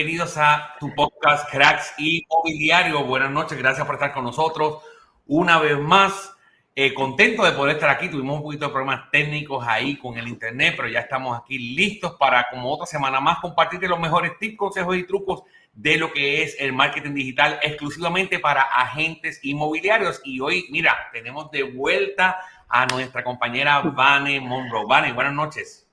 bienvenidos a tu podcast Cracks Inmobiliario. Buenas noches, gracias por estar con nosotros una vez más. Eh, contento de poder estar aquí. Tuvimos un poquito de problemas técnicos ahí con el internet, pero ya estamos aquí listos para, como otra semana más, compartirte los mejores tips, consejos y trucos de lo que es el marketing digital exclusivamente para agentes inmobiliarios. Y hoy, mira, tenemos de vuelta a nuestra compañera Vane Monroe. Vane, buenas noches.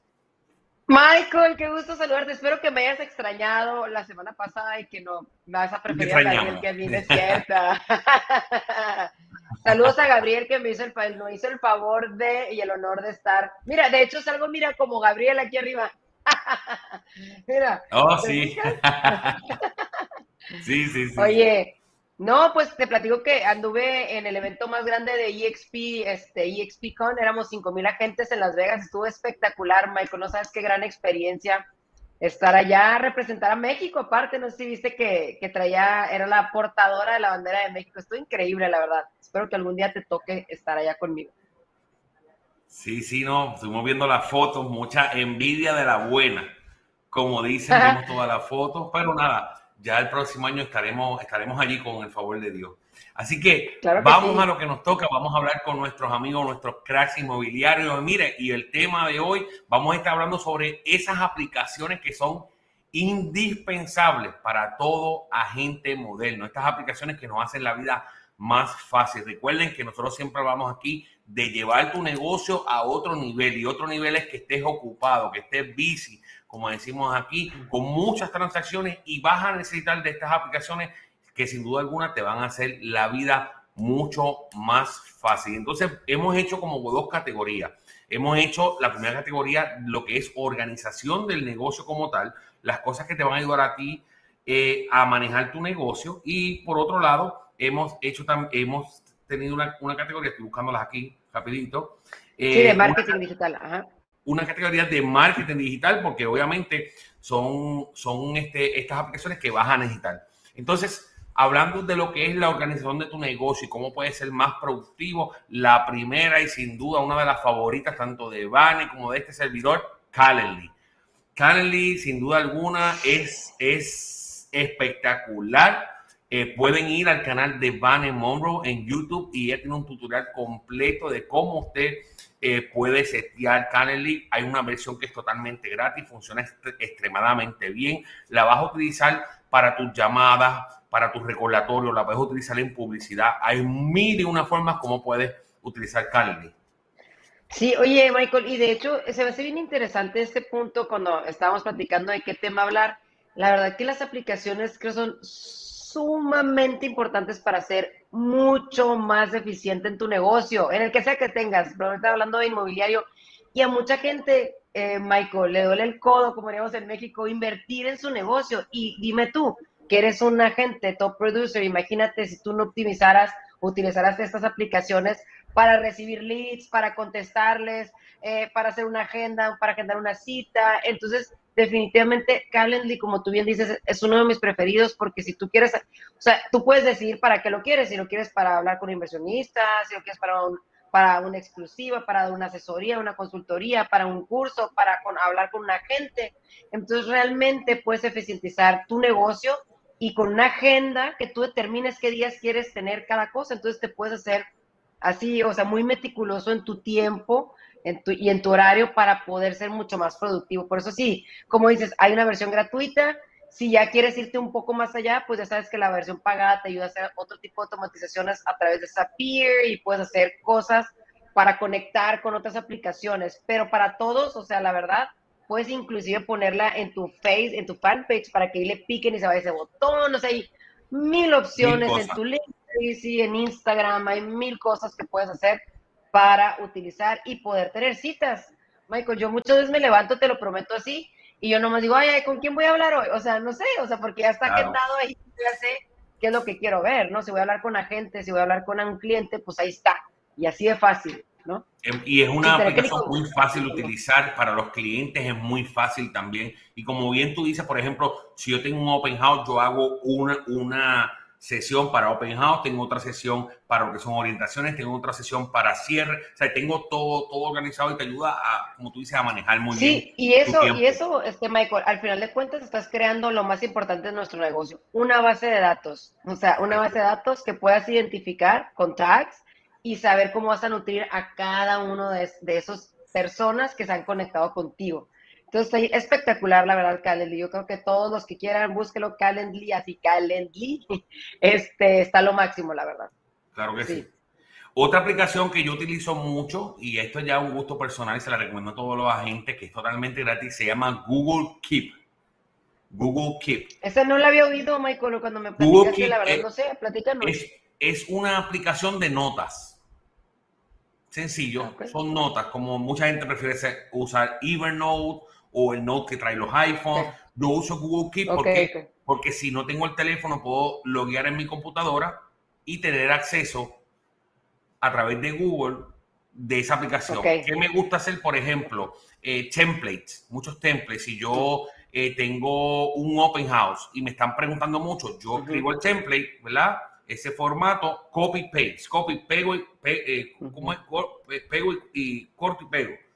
Michael, qué gusto saludarte. Espero que me hayas extrañado la semana pasada y que no me vas a preferir a Gabriel que a mí despierta. Saludos a Gabriel que me hizo el, me hizo el favor de y el honor de estar. Mira, de hecho salgo, mira, como Gabriel aquí arriba. mira. Oh, sí. sí, sí, sí. Oye, no, pues te platico que anduve en el evento más grande de EXP, este, EXPCon, éramos 5000 agentes en Las Vegas, estuvo espectacular, Michael, no sabes qué gran experiencia estar allá, representar a México, aparte, no sé si viste que, que traía, era la portadora de la bandera de México, estuvo increíble, la verdad, espero que algún día te toque estar allá conmigo. Sí, sí, no, estuvimos viendo las fotos, mucha envidia de la buena, como dicen, vemos todas las fotos, pero nada, ya el próximo año estaremos, estaremos allí con el favor de Dios. Así que, vamos a lo que nos toca, vamos a hablar con nuestros amigos, nuestros cracks inmobiliarios. Mire, y el tema de hoy, vamos a estar hablando sobre esas aplicaciones que son indispensables para todo agente moderno. Estas aplicaciones que nos hacen la vida más fácil. Recuerden que nosotros siempre hablamos aquí de llevar tu negocio a otro nivel y otro nivel es que estés ocupado, que estés busy, como decimos aquí, con muchas transacciones y vas a necesitar de estas aplicaciones que sin duda alguna te van a hacer la vida mucho más fácil. Entonces, hemos hecho como dos categorías. Hemos hecho la primera categoría, lo que es organización del negocio como tal, las cosas que te van a ayudar a ti eh, a manejar tu negocio. Y por otro lado, hemos hecho hemos tenido una, categoría, estoy buscándolas aquí rapidito. sí, de eh, marketing digital. Ajá una categoría de marketing digital porque obviamente son, son este, estas aplicaciones que vas a necesitar. Entonces, hablando de lo que es la organización de tu negocio y cómo puede ser más productivo, la primera y sin duda una de las favoritas tanto de Vane como de este servidor, Calendly. Calendly, sin duda alguna, es, es espectacular. Eh, pueden ir al canal de Vane Monroe en YouTube y ya tiene un tutorial completo de cómo usted eh, puede setear Calendly. Hay una versión que es totalmente gratis, funciona extremadamente bien. La vas a utilizar para tus llamadas, para tus recordatorios, la puedes utilizar en publicidad. Hay mil y una formas como puedes utilizar Calendly. Sí, oye, Michael, y de hecho se a ser bien interesante este punto cuando estábamos platicando de qué tema hablar. La verdad que las aplicaciones creo son sumamente importantes para ser mucho más eficiente en tu negocio, en el que sea que tengas, pero ahorita hablando de inmobiliario, y a mucha gente, eh, Michael, le duele el codo, como diríamos en México, invertir en su negocio. Y dime tú, que eres un agente top producer, imagínate si tú no optimizaras, utilizaras estas aplicaciones para recibir leads, para contestarles, eh, para hacer una agenda, para agendar una cita. Entonces, definitivamente Calendly, como tú bien dices, es uno de mis preferidos porque si tú quieres, o sea, tú puedes decidir para qué lo quieres, si lo quieres para hablar con inversionistas, si lo quieres para un para una exclusiva, para una asesoría, una consultoría, para un curso, para hablar con un agente. Entonces, realmente puedes eficientizar tu negocio y con una agenda que tú determines qué días quieres tener cada cosa. Entonces, te puedes hacer así, o sea, muy meticuloso en tu tiempo y en tu horario para poder ser mucho más productivo. Por eso sí, como dices, hay una versión gratuita. Si ya quieres irte un poco más allá, pues ya sabes que la versión pagada te ayuda a hacer otro tipo de automatizaciones a través de Zapier y puedes hacer cosas para conectar con otras aplicaciones. Pero para todos, o sea, la verdad, puedes inclusive ponerla en tu face, en tu fanpage para que ahí le piquen y se vaya ese botón. O sea, hay mil opciones en tu link, en Instagram, hay mil cosas que puedes hacer para utilizar y poder tener citas. Michael, yo muchas veces me levanto, te lo prometo así, y yo nomás digo, ay, ¿con quién voy a hablar hoy? O sea, no sé, o sea, porque ya está claro. ahí, ya sé qué es lo que quiero ver, ¿no? Si voy a hablar con agente, si voy a hablar con un cliente, pues ahí está. Y así de fácil, ¿no? Em, y es una aplicación muy fácil de utilizar para los clientes, es muy fácil también. Y como bien tú dices, por ejemplo, si yo tengo un open house, yo hago una, una sesión para open house, tengo otra sesión para lo que son orientaciones, tengo otra sesión para cierre, o sea, tengo todo, todo organizado y te ayuda a, como tú dices, a manejar muy bien. Sí, y eso, y eso, este Michael, al final de cuentas estás creando lo más importante de nuestro negocio, una base de datos, o sea, una base de datos que puedas identificar con tags y saber cómo vas a nutrir a cada uno de, de esas personas que se han conectado contigo. Entonces, espectacular, la verdad, Calendly. Yo creo que todos los que quieran, búsquelo Calendly, así Calendly, este, está lo máximo, la verdad. Claro que sí. Otra aplicación que yo utilizo mucho, y esto es ya un gusto personal y se la recomiendo a todos los agentes, que es totalmente gratis, se llama Google Keep. Google Keep. Esa no la había oído, Michael, cuando me platicaste, la verdad, no sé, platícanos. Es, es una aplicación de notas. Sencillo, son notas, como mucha gente prefiere usar Evernote o el Note que trae los iPhones. Yo uso Google Keep porque, porque si no tengo el teléfono puedo loguear en mi computadora y tener acceso a través de Google de esa aplicación. ¿Qué me gusta hacer? Por ejemplo, eh, templates, muchos templates. Si yo eh, tengo un open house y me están preguntando mucho, yo escribo el template, ¿verdad? Ese formato, copy paste, copy, pego y, eh, ¿cómo es? Pego y, y corto y pego.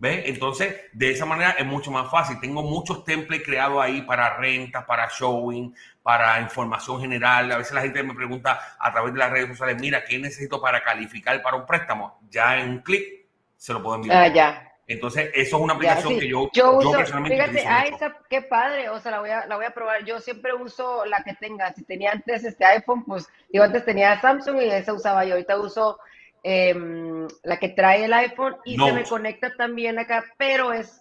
Entonces, de esa manera es mucho más fácil. Tengo muchos templates creados ahí para rentas, para showing, para información general. A veces la gente me pregunta a través de las redes sociales, mira, ¿qué necesito para calificar para un préstamo? Ya en un clic se lo puedo enviar. Ah, ya. Entonces, eso es una aplicación que yo, yo, uso, personalmente fíjate, ah, esa, qué padre, o sea, la voy, a, la voy a probar. Yo siempre uso la que tenga. Si tenía antes este iPhone, pues, digo, antes tenía Samsung y esa usaba yo. Ahorita uso Em, la que trae el iPhone y se me conecta también acá, pero es,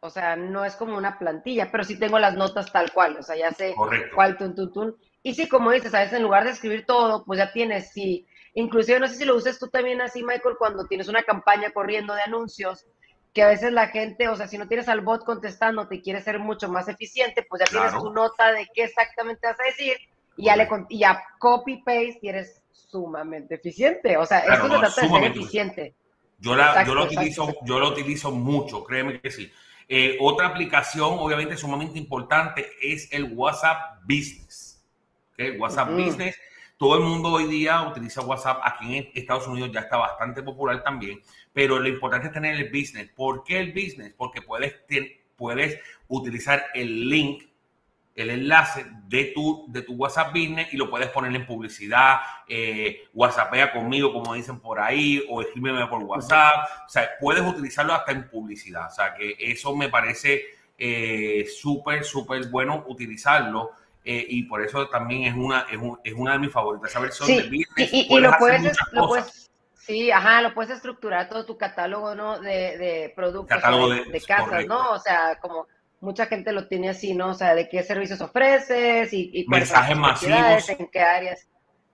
o sea, no es como una plantilla, pero sí tengo las notas tal cual, o sea, ya sé cuál, tun, tun, tun. Y sí, como dices, a veces en lugar de escribir todo, pues ya tienes, sí, inclusive no sé si lo usas tú también así, Michael, cuando tienes una campaña corriendo de anuncios, que a veces la gente, o sea, si no tienes al bot contestando, te quiere ser mucho más eficiente, pues ya tienes tu nota de qué exactamente vas a decir y ya, le, y ya copy paste y eres sumamente eficiente. O sea, esto se trata de ser eficiente. Yo, la, yo, lo utilizo, yo lo utilizo mucho, créeme que sí. Eh, otra aplicación, obviamente, sumamente importante es el WhatsApp Business. ¿okay? WhatsApp Business. Todo el mundo hoy día utiliza WhatsApp. Aquí en Estados Unidos ya está bastante popular también. Pero lo importante es tener el business. ¿Por qué el business? Porque puedes, puedes utilizar el link el enlace de tu, de tu WhatsApp Business y lo puedes poner en publicidad, eh, WhatsAppea conmigo, como dicen por ahí, o escríbeme por WhatsApp. O sea, puedes utilizarlo hasta en publicidad. O sea, que eso me parece eh, súper, súper bueno utilizarlo. Eh, y por eso también es una, es, una de mis favoritas. Esa versión de business. Y, lo, puedes, lo puedes, sí, ajá, lo puedes estructurar todo tu catálogo, ¿no? De, de productos, de, de, casas, ¿no? O sea, como mucha gente lo tiene así, ¿no? O sea, de qué servicios ofreces y, mensajes masivos. En qué áreas.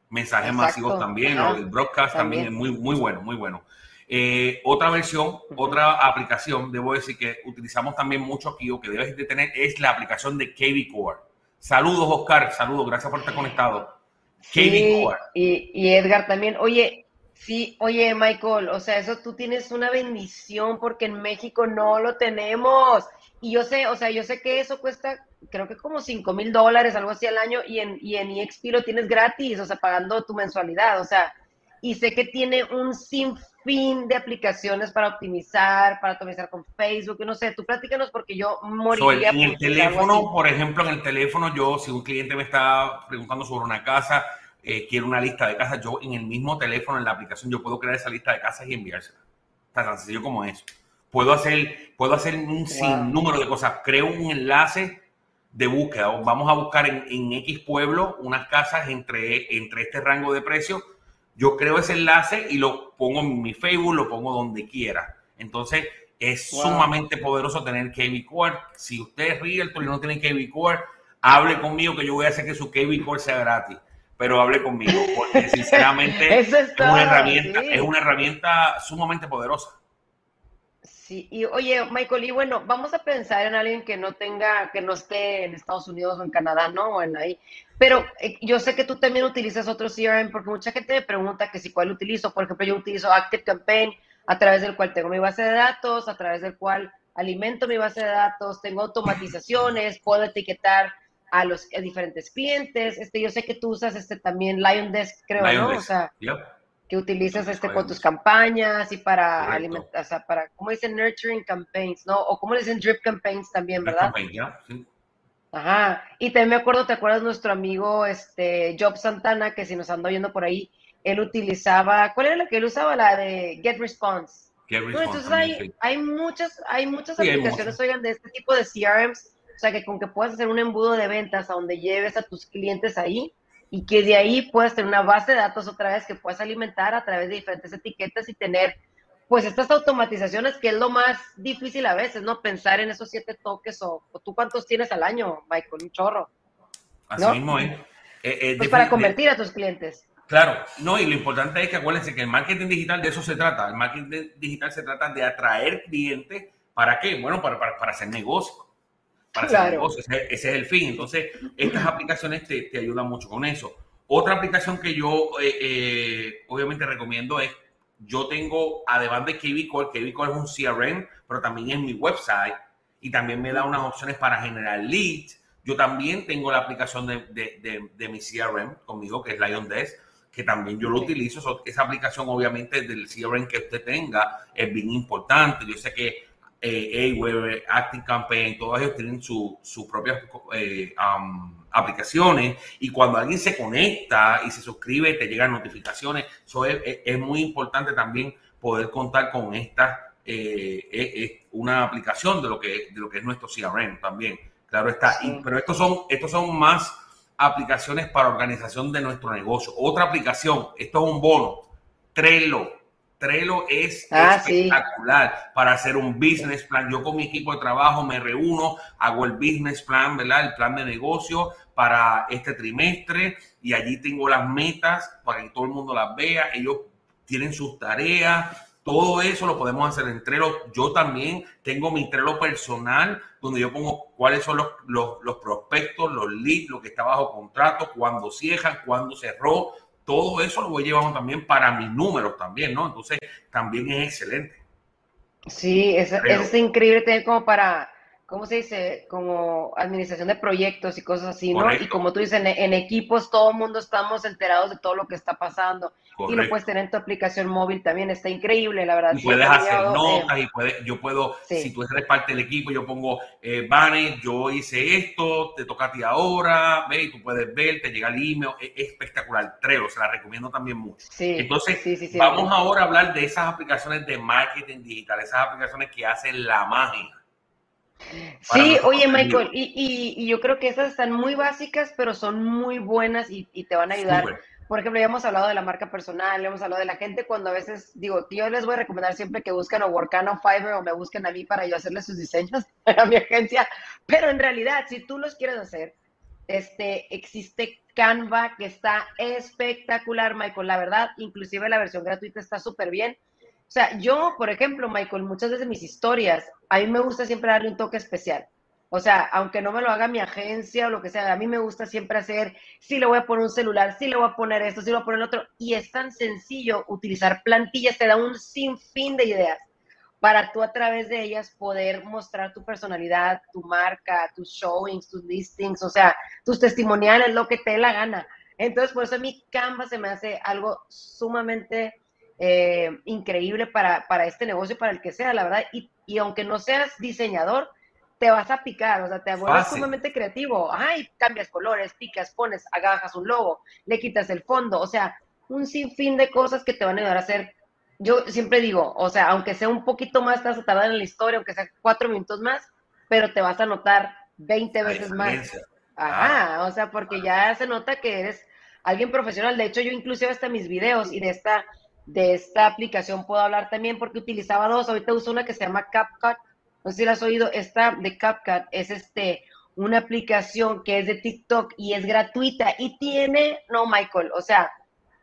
Mensajes masivos también, el broadcast también. es muy, muy bueno, muy bueno. Eh, otra versión, otra aplicación, debo decir que utilizamos también mucho aquí o que debes de tener es la aplicación de KB Core. Saludos, Oscar, saludos, gracias por estar conectado. Sí, Core. Y, y Edgar también. Oye, Sí, oye, Michael, o sea, eso tú tienes una bendición porque en México no lo tenemos. Y yo sé, o sea, yo sé que eso cuesta, creo que como 5 mil dólares, algo así al año, y en, y en EXP lo tienes gratis, o sea, pagando tu mensualidad, o sea, y sé que tiene un sinfín de aplicaciones para optimizar, para optimizar con Facebook, no sé, tú platícanos porque yo moriría. en el teléfono, por ejemplo, en el teléfono, yo, si un cliente me está preguntando sobre una casa, eh, quiero una lista de casas, yo en el mismo teléfono, en la aplicación, yo puedo crear esa lista de casas y enviársela. Tan sencillo como eso. Puedo hacer, puedo hacer un sinnúmero de cosas. Creo un enlace de búsqueda. Vamos a buscar en, X pueblo unas casas entre, entre este rango de precio. Yo creo ese enlace y lo pongo en mi Facebook, lo pongo donde quiera. Entonces, es sumamente poderoso tener KB Core. Si usted es Realtor y no tiene KB Core, hable conmigo que yo voy a hacer que su KB Core sea gratis. Pero hable conmigo, porque sinceramente es, una herramienta, es una herramienta sumamente poderosa. Sí, y oye, Michael, y bueno, vamos a pensar en alguien que no tenga, que no esté en Estados Unidos o en Canadá, ¿no? Bueno, ahí. Pero eh, yo sé que tú también utilizas otro CRM porque mucha gente me pregunta que si cuál utilizo. Por ejemplo, yo utilizo Active Campaign, a través del cual tengo mi base de datos, a través del cual alimento mi base de datos, tengo automatizaciones, puedo etiquetar a los diferentes clientes. Este, yo sé que tú usas este también Lion Desk, creo, ¿no? O sea, que utilizas este con tus campañas y para alimentar, o sea, para, ¿cómo dicen? Nurturing campaigns, ¿no? O como dicen drip campaigns también, ¿verdad? sí. Ajá. Y también me acuerdo, ¿te acuerdas nuestro amigo este Job Santana, que si nos anda oyendo por ahí, él utilizaba, ¿cuál era la que él usaba? La de Get Response. Get Response entonces hay, hay muchas, hay muchas aplicaciones, oigan, de este tipo de CRMs, sea, que con que puedas hacer un embudo de ventas a donde lleves a tus clientes ahí y que de ahí puedas tener una base de datos otra vez que puedas alimentar a través de diferentes etiquetas y tener pues estas automatizaciones que es lo más difícil a veces, ¿no? Pensar en esos siete toques o, tú cuántos tienes al año, Michael, un chorro. Así mismo, ¿eh? eh, eh pues para convertir a tus clientes. Claro, no, y lo importante es que acuérdense que el marketing digital de eso se trata. El marketing digital se trata de atraer clientes. ¿Para qué? Bueno, para, para, hacer negocio. Para hacer negocio, ese, es el fin. Entonces, estas aplicaciones te, te ayudan mucho con eso. Otra aplicación que yo eh, obviamente recomiendo es yo tengo, además de KBCall, KBCall es un CRM, pero también es mi website y también me da unas opciones para generar leads. Yo también tengo la aplicación de, de, de, mi CRM conmigo, que es LionDesk, que también yo lo utilizo. esa aplicación, obviamente, del CRM que usted tenga es bien importante. Yo sé que eh, Aweber, Acting Campaign, todos ellos tienen sus su propias eh, aplicaciones y cuando alguien se conecta y se suscribe te llegan notificaciones. Eso es, muy importante también poder contar con esta, eh, una aplicación de lo, que, de lo que es nuestro CRM también. Claro está, pero estos son, estos son más aplicaciones para organización de nuestro negocio. Otra aplicación, esto es un bono, Trello. Trello es ah, espectacular para hacer un business plan. Yo con mi equipo de trabajo me reúno, hago el business plan, ¿verdad? El plan de negocio para este trimestre y allí tengo las metas para que todo el mundo las vea. Ellos tienen sus tareas, todo eso lo podemos hacer en Trello. Yo también tengo mi Trello personal donde yo pongo cuáles son los, los, prospectos, los leads, lo que está bajo contrato, cuándo cierran, cuándo cerró todo eso lo voy llevando también para mis números también, ¿no? Entonces, también es excelente. Sí, es, es increíble tener como para ¿cómo se dice? Como administración de proyectos y cosas así, ¿no? Y como tú dices, en, equipos todo el mundo estamos enterados de todo lo que está pasando. Y lo puedes tener en tu aplicación móvil también, está increíble, la verdad. Y puedes hacer notas y puedes, yo puedo, si tú eres parte del equipo, yo pongo, eh, yo hice esto, te toca a ti ahora, ve, y tú puedes ver, te llega el email, es, espectacular. Trello, se la recomiendo también mucho. Sí, Entonces, vamos ahora a hablar de esas aplicaciones de marketing digital, esas aplicaciones que hacen la magia Sí, oye Michael, y, yo creo que esas están muy básicas, pero son muy buenas y, te van a ayudar. Por ejemplo, ya hemos hablado de la marca personal, hemos hablado de la gente cuando a veces, digo, yo les voy a recomendar siempre que busquen o Workana o Fiverr o me busquen a mí para yo hacerles sus diseños a mi agencia, pero en realidad, si tú los quieres hacer, este, existe Canva que está espectacular, Michael, la verdad, inclusive la versión gratuita está súper bien o sea, yo, por ejemplo, Michael, muchas veces mis historias, a mí me gusta siempre darle un toque especial. O sea, aunque no me lo haga mi agencia o lo que sea, a mí me gusta siempre hacer, si le voy a poner un celular, si le voy a poner esto, si le voy a poner otro. Y es tan sencillo utilizar plantillas, te da un sinfín de ideas para tú a través de ellas poder mostrar tu personalidad, tu marca, tus showings, tus listings, o sea, tus testimoniales, lo que te dé la gana. Entonces, por eso a mí Canva se me hace algo sumamente eh, increíble para, para, este negocio, para el que sea, la verdad. Y, y, aunque no seas diseñador, te vas a picar, o sea, te vuelves sumamente creativo. Ay, cambias colores, picas, pones, agajas un logo, le quitas el fondo, o sea, un sinfín de cosas que te van a ayudar a hacer. Yo siempre digo, o sea, aunque sea un poquito más, te vas a tardar en la historia, aunque sea cuatro minutos más, pero te vas a notar 20 veces más. Ajá, o sea, porque ya se nota que eres alguien profesional. De hecho, yo inclusive hasta mis videos y de esta de esta aplicación puedo hablar también porque utilizaba dos, ahorita uso una que se llama CapCut, no sé si la has oído, esta de CapCut es este, una aplicación que es de TikTok y es gratuita y tiene, no Michael, o sea,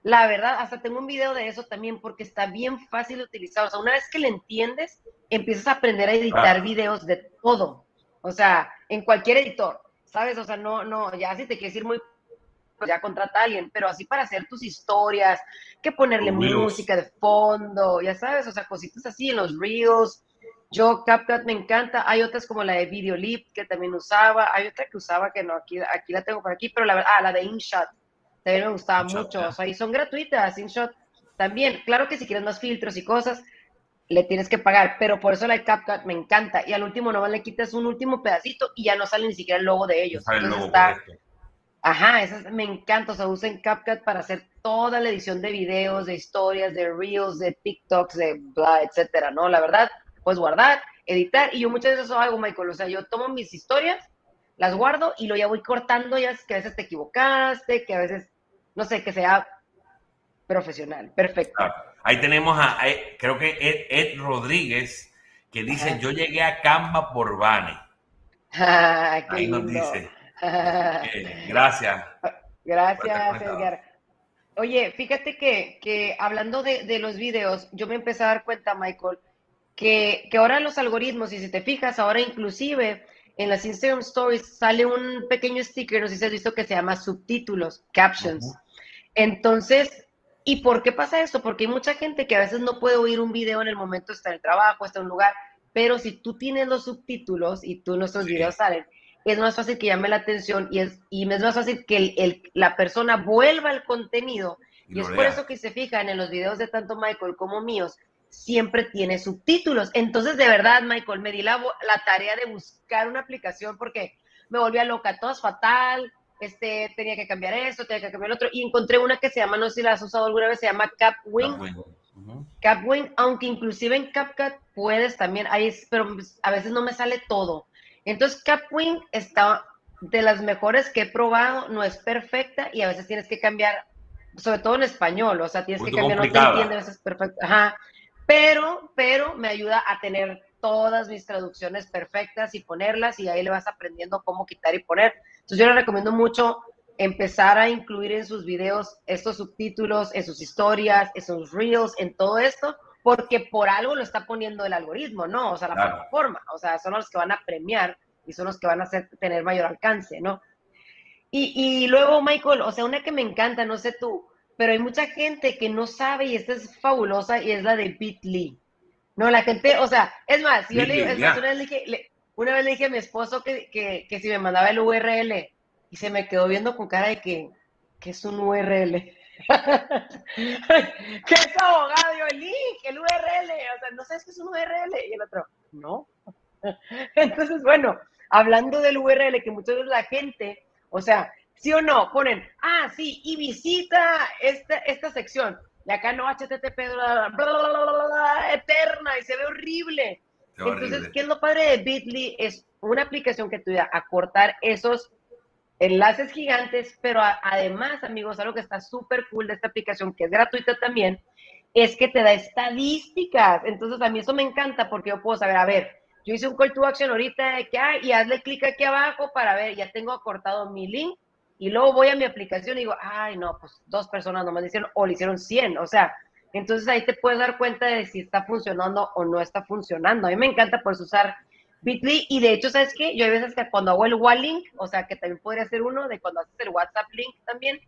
la verdad, hasta tengo un video de eso también porque está bien fácil de utilizar, o sea, una vez que le entiendes, empiezas a aprender a editar videos de todo, o sea, en cualquier editor, ¿sabes? O sea, no, no, ya si te quieres ir muy ya contrata a alguien, pero así para hacer tus historias, que ponerle música de fondo, ya sabes, o sea, cositas así en los reels, Yo CapCut me encanta. Hay otras como la de Videolip que también usaba. Hay otra que usaba que no, aquí, aquí la tengo por aquí, pero la verdad, ah, la de InShot. También me gustaba mucho. O sea, y son gratuitas, InShot también. Claro que si quieres más filtros y cosas, le tienes que pagar, pero por eso la de CapCut me encanta. Y al último nomás le quitas un último pedacito y ya no sale ni siquiera el logo de ellos. Entonces está, ajá, esa me encanta. O sea, usen CapCut para hacer toda la edición de videos, de historias, de reels, de TikToks, de bla, etcétera, ¿no? La verdad, pues guardar, editar. Y yo muchas veces eso hago, Michael. O sea, yo tomo mis historias, las guardo y lo ya voy cortando, ya es que a veces te equivocaste, que a veces, no sé, que sea profesional. Perfecto. Ahí tenemos a, creo que Ed, Rodríguez, que dice, yo llegué a Canva por Vane. Ah, Ahí nos dice. Gracias. Gracias, Edgar. Oye, fíjate que, que hablando de, de, los videos, yo me empecé a dar cuenta, Michael, que, que, ahora los algoritmos, y si te fijas, ahora inclusive en las Instagram Stories sale un pequeño sticker, no sé si has visto, que se llama subtítulos, captions. Entonces, ¿Y por qué pasa esto? Porque hay mucha gente que a veces no puede oír un video en el momento, está en el trabajo, está en un lugar, pero si tú tienes los subtítulos y tú nuestros videos salen, es más fácil que llame la atención y es, y es más fácil que el, la persona vuelva al contenido. Y, es por eso que se fijan en los videos de tanto Michael como míos, siempre tiene subtítulos. Entonces, de verdad, Michael, me di la, la tarea de buscar una aplicación porque me volvía loca, todo es fatal, este, tenía que cambiar esto, tenía que cambiar el otro, y encontré una que se llama, no sé si la has usado alguna vez, se llama Capwing. Capwing, aunque inclusive en CapCut puedes también, ahí pero a veces no me sale todo. Entonces Capwing está de las mejores que he probado, no es perfecta y a veces tienes que cambiar, sobre todo en español, o sea, tienes que cambiar, no te entiende, a veces es perfecto, ajá, pero, pero me ayuda a tener todas mis traducciones perfectas y ponerlas y ahí le vas aprendiendo cómo quitar y poner. Entonces yo le recomiendo mucho empezar a incluir en sus videos estos subtítulos, en sus historias, en sus reels, en todo esto, porque por algo lo está poniendo el algoritmo, ¿no? O sea, la plataforma, o sea, son los que van a premiar y son los que van a hacer tener mayor alcance, ¿no? Y, y luego, Michael, o sea, una que me encanta, no sé tú, pero hay mucha gente que no sabe y esta es fabulosa y es la de Bitly. No, la gente, o sea, es más, yo le, una, vez le dije, una vez le dije a mi esposo que, que, si me mandaba el URL y se me quedó viendo con cara de que, que es un URL. ¿Qué es abogado? Yo, el link, el URL. O sea, no sabes qué es un URL. Y el otro, no. Entonces, bueno, hablando del URL, que muchas veces la gente, o sea, sí o no, ponen, ah, sí, y visita esta, esta sección. Y acá no, HTTP, eterna, y se ve horrible. Entonces, ¿qué es lo padre de Bitly? Es una aplicación que te ayuda a cortar esos enlaces gigantes, pero además, amigos, algo que está súper cool de esta aplicación, que es gratuita también, es que te da estadísticas. Entonces, a mí eso me encanta porque yo puedo saber, a ver, yo hice un call to action ahorita de que, y hazle clic aquí abajo para ver, ya tengo acortado mi link, y luego voy a mi aplicación y digo, ay, no, pues dos personas nomás le hicieron, o le hicieron 100, o sea, entonces ahí te puedes dar cuenta de si está funcionando o no está funcionando. A mí me encanta pues usar Bitly y de hecho, ¿sabes qué? Yo hay veces que cuando hago el wall link, o sea, que también podría ser uno de cuando haces el WhatsApp link también,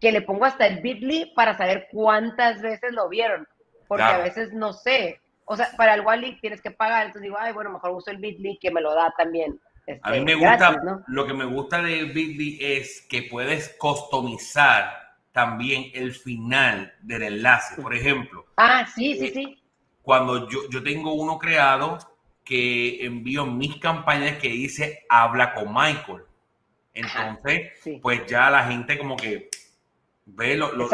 que le pongo hasta el Bitly para saber cuántas veces lo vieron, porque a veces no sé. O sea, para el wall link tienes que pagar, entonces digo, ay, bueno, mejor uso el Bitly que me lo da también. a mí me este, gusta, lo que me gusta de Bitly es que puedes customizar también el final del enlace. Por ejemplo. Ah, sí, sí, eh, sí. Cuando yo, yo tengo uno creado que envío mis campañas que dice habla con Michael. Entonces, pues ya la gente como que ve, lo, lo,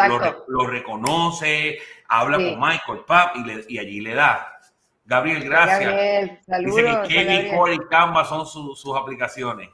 lo, reconoce, habla con Michael, pap, y, y allí le da. Gabriel, gracias. Gabriel, saludos, Dice que Kevin, Core y Canva son sus aplicaciones.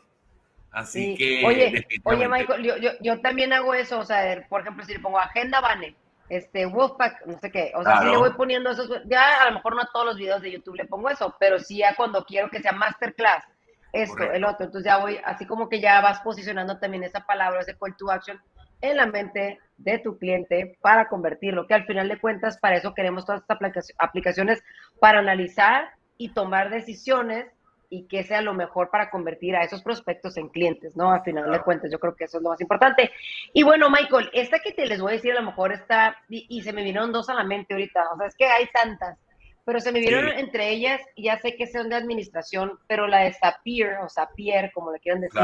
Así que. Oye, oye Michael, yo, yo, yo, también hago eso. O sea, por ejemplo, si le pongo agenda Bane, este, Wolfpack, no sé qué. O sea, si le voy poniendo esos. Ya a lo mejor no a todos los videos de YouTube le pongo eso, pero sí ya cuando quiero que sea masterclass, esto, el otro. Entonces ya voy, así como que ya vas posicionando también esa palabra, ese call to action en la mente de tu cliente para convertirlo, que al final de cuentas para eso queremos todas estas aplicaciones para analizar y tomar decisiones y que sea lo mejor para convertir a esos prospectos en clientes, ¿no? Al final de cuentas, yo creo que eso es lo más importante. Y bueno, Michael, esta que te les voy a decir a lo mejor está, y, se me vinieron dos a la mente ahorita, o sea, es que hay tantas, pero se me vieron entre ellas, ya sé que son de administración, pero la de Zapier, o Zapier, como le quieran decir,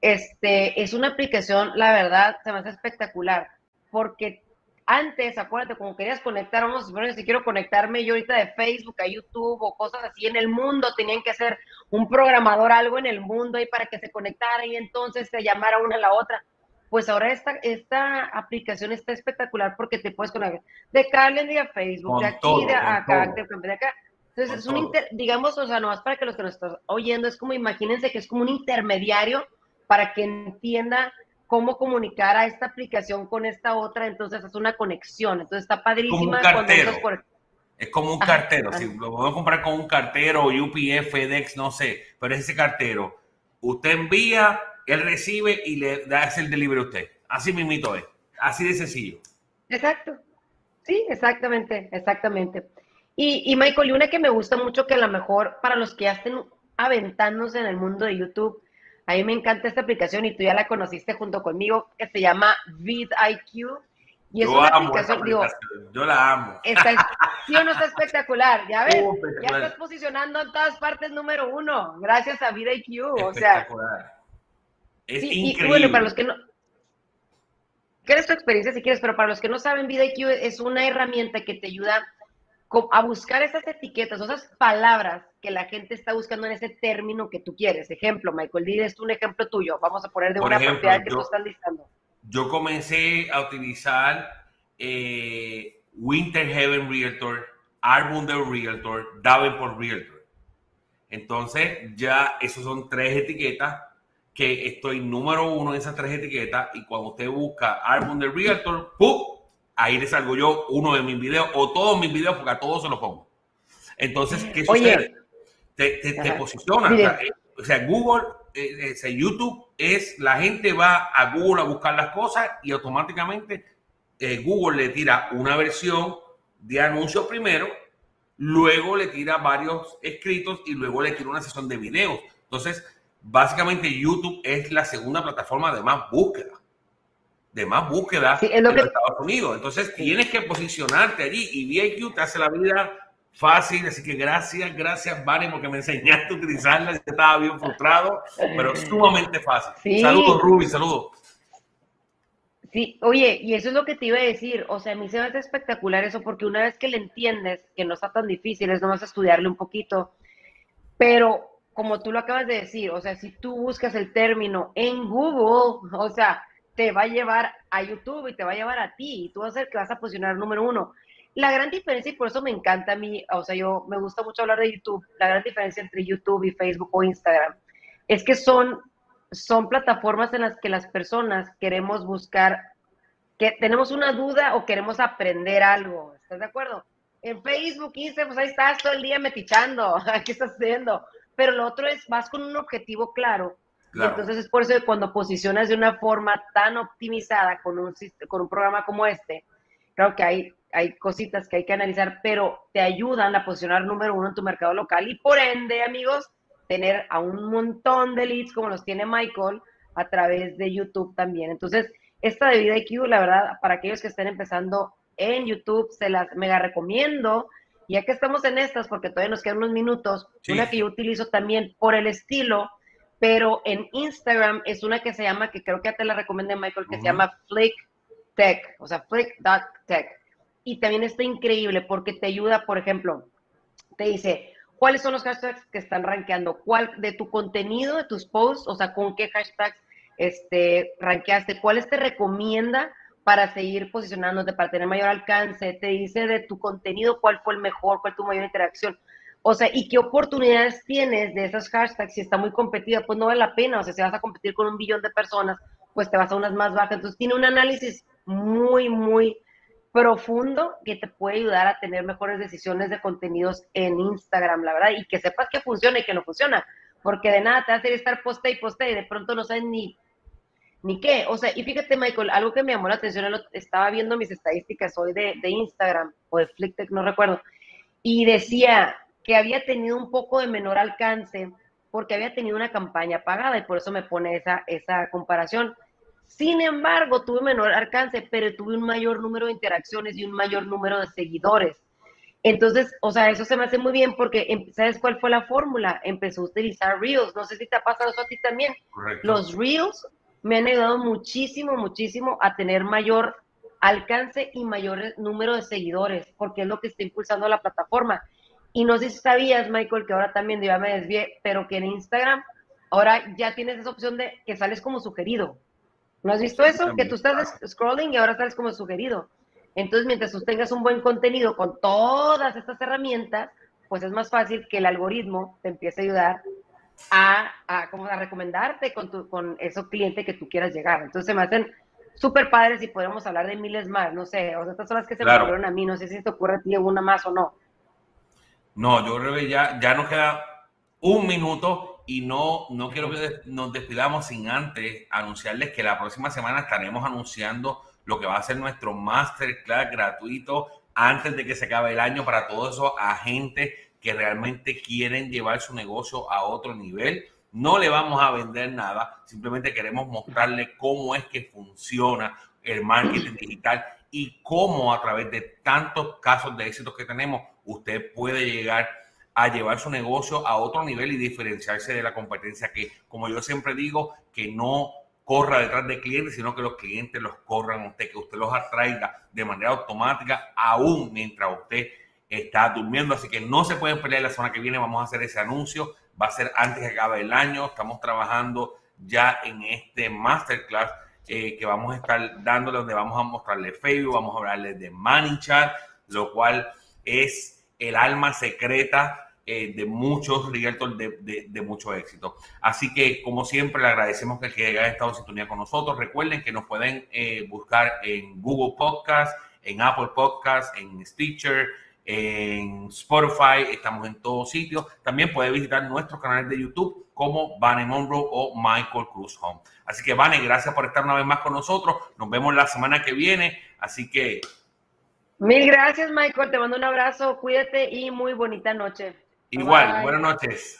este, es una aplicación, la verdad, se me hace espectacular, porque antes, acuérdate, como querías conectar, vamos a suponer si quiero conectarme yo ahorita de Facebook a YouTube o cosas así en el mundo, tenían que hacer un programador, algo en el mundo ahí para que se conectara y entonces se llamara una a la otra. Pues ahora esta, esta aplicación está espectacular porque te puedes conectar de Calendar a Facebook, de aquí, de acá, de acá. Entonces, es un, digamos, o sea, nomás para que los que nos están oyendo, es como, imagínense que es como un intermediario para que entienda cómo comunicar a esta aplicación con esta otra, entonces es una conexión, entonces está padrísima. Como un cartero. Es como un cartero, si lo podemos comprar con un cartero, UPF, FedEx, no sé, pero es ese cartero. Usted envía, él recibe y le da el delivery a usted. Así mismito es, así de sencillo. Exacto, sí, exactamente, exactamente. Y, y Michael, y una que me gusta mucho que a lo mejor para los que ya estén aventándose en el mundo de YouTube, a mí me encanta esta aplicación y tú ya la conociste junto conmigo, que se llama VidIQ. Y es yo una aplicación, digo, yo la amo. Está, sí o no está espectacular, ya ves, ya estás posicionando en todas partes número uno, gracias a VidIQ, o sea. Es increíble. Y bueno, para los que no, ¿qué es tu experiencia si quieres? Pero para los que no saben, VidIQ es una herramienta que te ayuda a buscar esas etiquetas, esas palabras que la gente está buscando en ese término que tú quieres. Ejemplo, Michael, diles un ejemplo tuyo. Vamos a poner de una propiedad que tú estás listando. Yo comencé a utilizar eh, Winter Heaven Realtor, Arbundel Realtor, Davenport Realtor. Entonces, ya esos son tres etiquetas que estoy número uno en esas tres etiquetas. Y cuando usted busca Arbundel Realtor, ¡pum! Ahí le salgo yo uno de mis videos o todos mis videos porque a todos se los pongo. Entonces, ¿qué sucede? Te, te, posiciona. O sea, Google, eh, eh YouTube es, la gente va a Google a buscar las cosas y automáticamente eh, Google le tira una versión de anuncio primero, luego le tira varios escritos y luego le tira una sesión de videos. Entonces, básicamente YouTube es la segunda plataforma de más búsqueda de más búsqueda en Estados Unidos. Entonces tienes que posicionarte allí y VIQ te hace la vida fácil. Así que gracias, gracias, Vane, porque me enseñaste a utilizarla. Estaba bien frustrado, pero sumamente fácil. Saludos, Ruby, saludos. Sí, oye, y eso es lo que te iba a decir. O sea, a mí se me hace espectacular eso porque una vez que le entiendes, que no está tan difícil, es nomás estudiarle un poquito. Pero como tú lo acabas de decir, o sea, si tú buscas el término en Google, o sea, te va a llevar a YouTube y te va a llevar a ti y tú vas a ser que vas a posicionar número uno. La gran diferencia, y por eso me encanta a mí, o sea, yo me gusta mucho hablar de YouTube, la gran diferencia entre YouTube y Facebook o Instagram es que son, son plataformas en las que las personas queremos buscar, que tenemos una duda o queremos aprender algo, ¿estás de acuerdo? En Facebook, Instagram, pues ahí estás todo el día metichando, ¿qué estás haciendo? Pero lo otro es, vas con un objetivo claro entonces es por eso que cuando posicionas de una forma tan optimizada con un, con un programa como este, creo que hay, hay cositas que hay que analizar, pero te ayudan a posicionar número uno en tu mercado local y por ende, amigos, tener a un montón de leads como los tiene Michael a través de YouTube también. Entonces, esta de VidaIQ, la verdad, para aquellos que estén empezando en YouTube, se las mega recomiendo. Ya que estamos en estas, porque todavía nos quedan unos minutos, una que yo utilizo también por el estilo, pero en Instagram es una que se llama, que creo que ya te la recomendé, Michael, que se llama Flick Tech, o sea, Flick.tech. Y también está increíble porque te ayuda, por ejemplo, te dice cuáles son los hashtags que están rankeando, cuál de tu contenido, de tus posts, o sea, con qué hashtags este, rankeaste, cuáles te recomienda para seguir posicionándote, para tener mayor alcance, te dice de tu contenido cuál fue el mejor, cuál tu mayor interacción. O sea, ¿y qué oportunidades tienes de esos hashtags? Si está muy competida, pues no vale la pena. O sea, si vas a competir con un billón de personas, pues te vas a unas más bajas. Entonces, tiene un análisis muy, muy profundo que te puede ayudar a tener mejores decisiones de contenidos en Instagram, la verdad, y que sepas que funciona y que no funciona. Porque de nada te hace estar poste y poste y de pronto no sabes ni, ni qué. O sea, y fíjate, Michael, algo que me llamó la atención, estaba viendo mis estadísticas hoy de, de Instagram o de FlickTech, no recuerdo, y decía, que había tenido un poco de menor alcance porque había tenido una campaña pagada y por eso me pone esa, esa comparación. Sin embargo, tuve menor alcance, pero tuve un mayor número de interacciones y un mayor número de seguidores. Entonces, o sea, eso se me hace muy bien porque, em, ¿sabes cuál fue la fórmula? Empezó a utilizar Reels. No sé si te ha pasado eso a ti también. Los Reels me han ayudado muchísimo, muchísimo a tener mayor alcance y mayor número de seguidores, porque es lo que está impulsando la plataforma. Y no sé si sabías, Michael, que ahora también, ya me desvié, pero que en Instagram ahora ya tienes esa opción de que sales como sugerido. ¿No has visto eso? Que tú estás scrolling y ahora sales como sugerido. Entonces, mientras tú tengas un buen contenido con todas estas herramientas, pues es más fácil que el algoritmo te empiece a ayudar a, a, como a recomendarte con, tu, con esos clientes que tú quieras llegar. Entonces, se me hacen súper padres y podemos hablar de miles más, no sé, o sea, estas son las que se me ocurrieron a mí, no sé si te ocurre a ti alguna más o no. No, yo creo que ya, ya nos queda un minuto y no, no quiero que nos despidamos sin antes anunciarles que la próxima semana estaremos anunciando lo que va a ser nuestro masterclass gratuito antes de que se acabe el año para todos esos agentes que realmente quieren llevar su negocio a otro nivel. No le vamos a vender nada, simplemente queremos mostrarle cómo es que funciona el marketing digital y cómo a través de tantos casos de éxitos que tenemos, usted puede llegar a llevar su negocio a otro nivel y diferenciarse de la competencia que, como yo siempre digo, que no corra detrás de clientes, sino que los clientes los corran a usted, que usted los atraiga de manera automática, aún mientras usted está durmiendo. Así que no se pueden pelear la semana que viene. Vamos a hacer ese anuncio. Va a ser antes que acabe el año. Estamos trabajando ya en este masterclass eh, que vamos a estar dándole, donde vamos a mostrarle Facebook, vamos a hablarle de Manichat, lo cual es el alma secreta eh, de muchos realtors de, de, mucho éxito. Así que, como siempre, le agradecemos que, haya estado en sintonía con nosotros. Recuerden que nos pueden eh, buscar en Google Podcast, en Apple Podcast, en Stitcher, en Spotify, estamos en todos sitios. También puede visitar nuestros canales de YouTube como Vane Monroe o Michael Cruz Home. Así que, Vane, gracias por estar una vez más con nosotros. Nos vemos la semana que viene. Así que. Mil gracias, Michael. Te mando un abrazo. Cuídate y muy bonita noche. Igual, buenas noches.